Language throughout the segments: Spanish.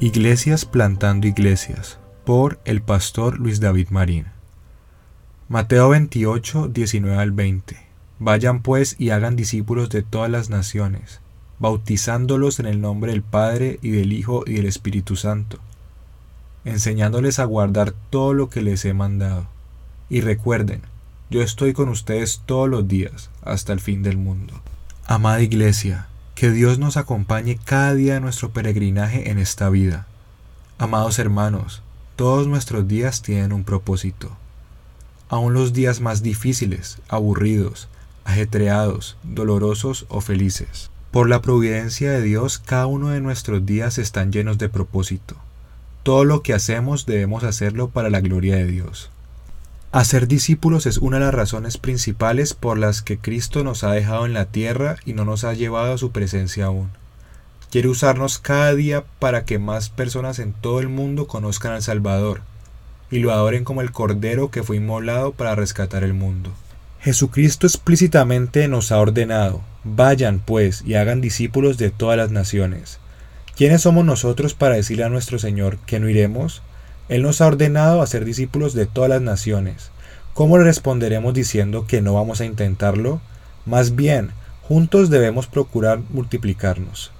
Iglesias plantando iglesias por el pastor Luis David Marín. Mateo 28, 19 al 20. Vayan pues y hagan discípulos de todas las naciones, bautizándolos en el nombre del Padre y del Hijo y del Espíritu Santo, enseñándoles a guardar todo lo que les he mandado. Y recuerden, yo estoy con ustedes todos los días, hasta el fin del mundo. Amada Iglesia, que Dios nos acompañe cada día de nuestro peregrinaje en esta vida. Amados hermanos, todos nuestros días tienen un propósito. Aún los días más difíciles, aburridos, ajetreados, dolorosos o felices. Por la providencia de Dios, cada uno de nuestros días están llenos de propósito. Todo lo que hacemos debemos hacerlo para la gloria de Dios. Hacer discípulos es una de las razones principales por las que Cristo nos ha dejado en la tierra y no nos ha llevado a su presencia aún. Quiere usarnos cada día para que más personas en todo el mundo conozcan al Salvador y lo adoren como el Cordero que fue inmolado para rescatar el mundo. Jesucristo explícitamente nos ha ordenado, vayan pues y hagan discípulos de todas las naciones. ¿Quiénes somos nosotros para decirle a nuestro Señor que no iremos? Él nos ha ordenado a ser discípulos de todas las naciones. ¿Cómo le responderemos diciendo que no vamos a intentarlo? Más bien, juntos debemos procurar multiplicarnos.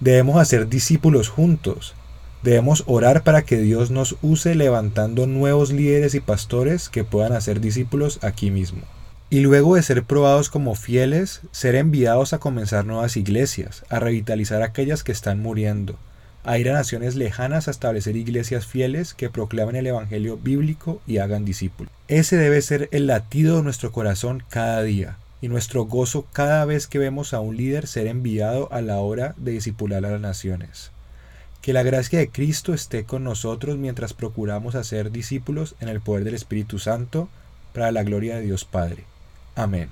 Debemos hacer discípulos juntos. Debemos orar para que Dios nos use levantando nuevos líderes y pastores que puedan hacer discípulos aquí mismo. Y luego de ser probados como fieles, ser enviados a comenzar nuevas iglesias, a revitalizar aquellas que están muriendo, a ir a naciones lejanas a establecer iglesias fieles que proclamen el Evangelio bíblico y hagan discípulos. Ese debe ser el latido de nuestro corazón cada día y nuestro gozo cada vez que vemos a un líder ser enviado a la hora de discipular a las naciones. Que la gracia de Cristo esté con nosotros mientras procuramos hacer discípulos en el poder del Espíritu Santo para la gloria de Dios Padre. Amén.